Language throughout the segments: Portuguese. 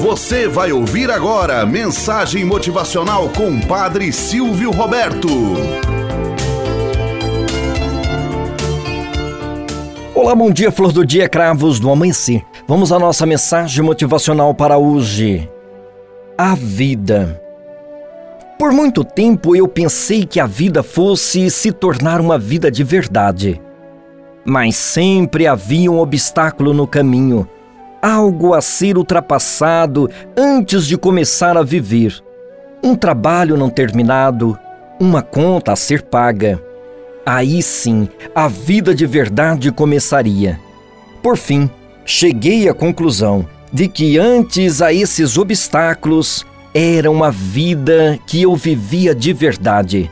Você vai ouvir agora mensagem motivacional com Padre Silvio Roberto. Olá, bom dia, flor do dia, cravos do amanhecer. Vamos à nossa mensagem motivacional para hoje. A vida. Por muito tempo eu pensei que a vida fosse se tornar uma vida de verdade. Mas sempre havia um obstáculo no caminho, algo a ser ultrapassado antes de começar a viver. Um trabalho não terminado, uma conta a ser paga. Aí sim, a vida de verdade começaria. Por fim, cheguei à conclusão de que antes a esses obstáculos era uma vida que eu vivia de verdade.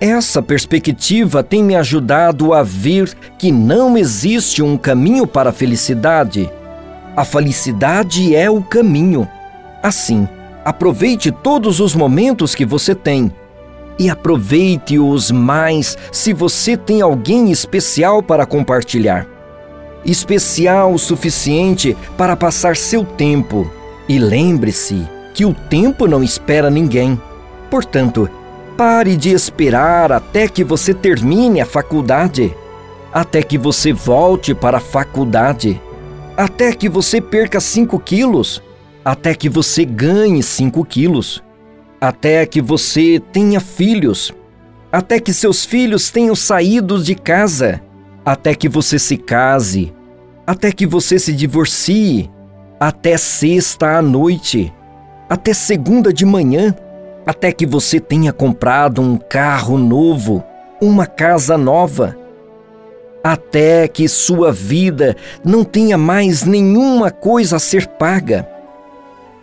Essa perspectiva tem me ajudado a ver que não existe um caminho para a felicidade. A felicidade é o caminho. Assim, aproveite todos os momentos que você tem. E aproveite-os mais se você tem alguém especial para compartilhar. Especial o suficiente para passar seu tempo. E lembre-se, que o tempo não espera ninguém. Portanto, pare de esperar até que você termine a faculdade, até que você volte para a faculdade, até que você perca 5 quilos, até que você ganhe 5 quilos, até que você tenha filhos, até que seus filhos tenham saído de casa, até que você se case, até que você se divorcie, até sexta à noite. Até segunda de manhã, até que você tenha comprado um carro novo, uma casa nova, até que sua vida não tenha mais nenhuma coisa a ser paga.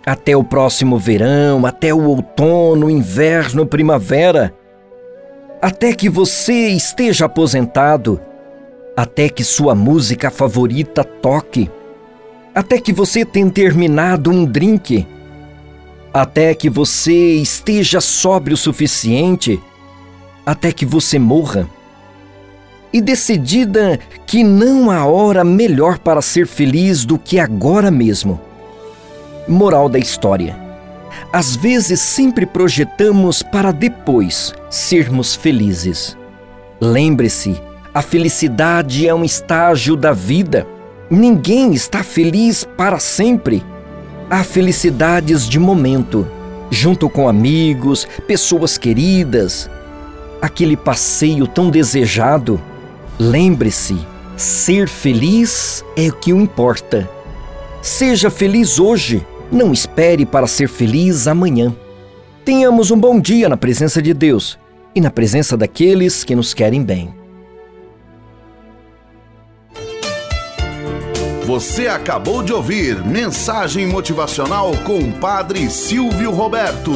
Até o próximo verão, até o outono, inverno, primavera. Até que você esteja aposentado. Até que sua música favorita toque. Até que você tenha terminado um drink até que você esteja sóbrio o suficiente, até que você morra. E decidida que não há hora melhor para ser feliz do que agora mesmo. Moral da história: às vezes sempre projetamos para depois sermos felizes. Lembre-se, a felicidade é um estágio da vida. Ninguém está feliz para sempre. Há felicidades de momento, junto com amigos, pessoas queridas, aquele passeio tão desejado. Lembre-se, ser feliz é o que importa. Seja feliz hoje, não espere para ser feliz amanhã. Tenhamos um bom dia na presença de Deus e na presença daqueles que nos querem bem. Você acabou de ouvir Mensagem Motivacional com o Padre Silvio Roberto.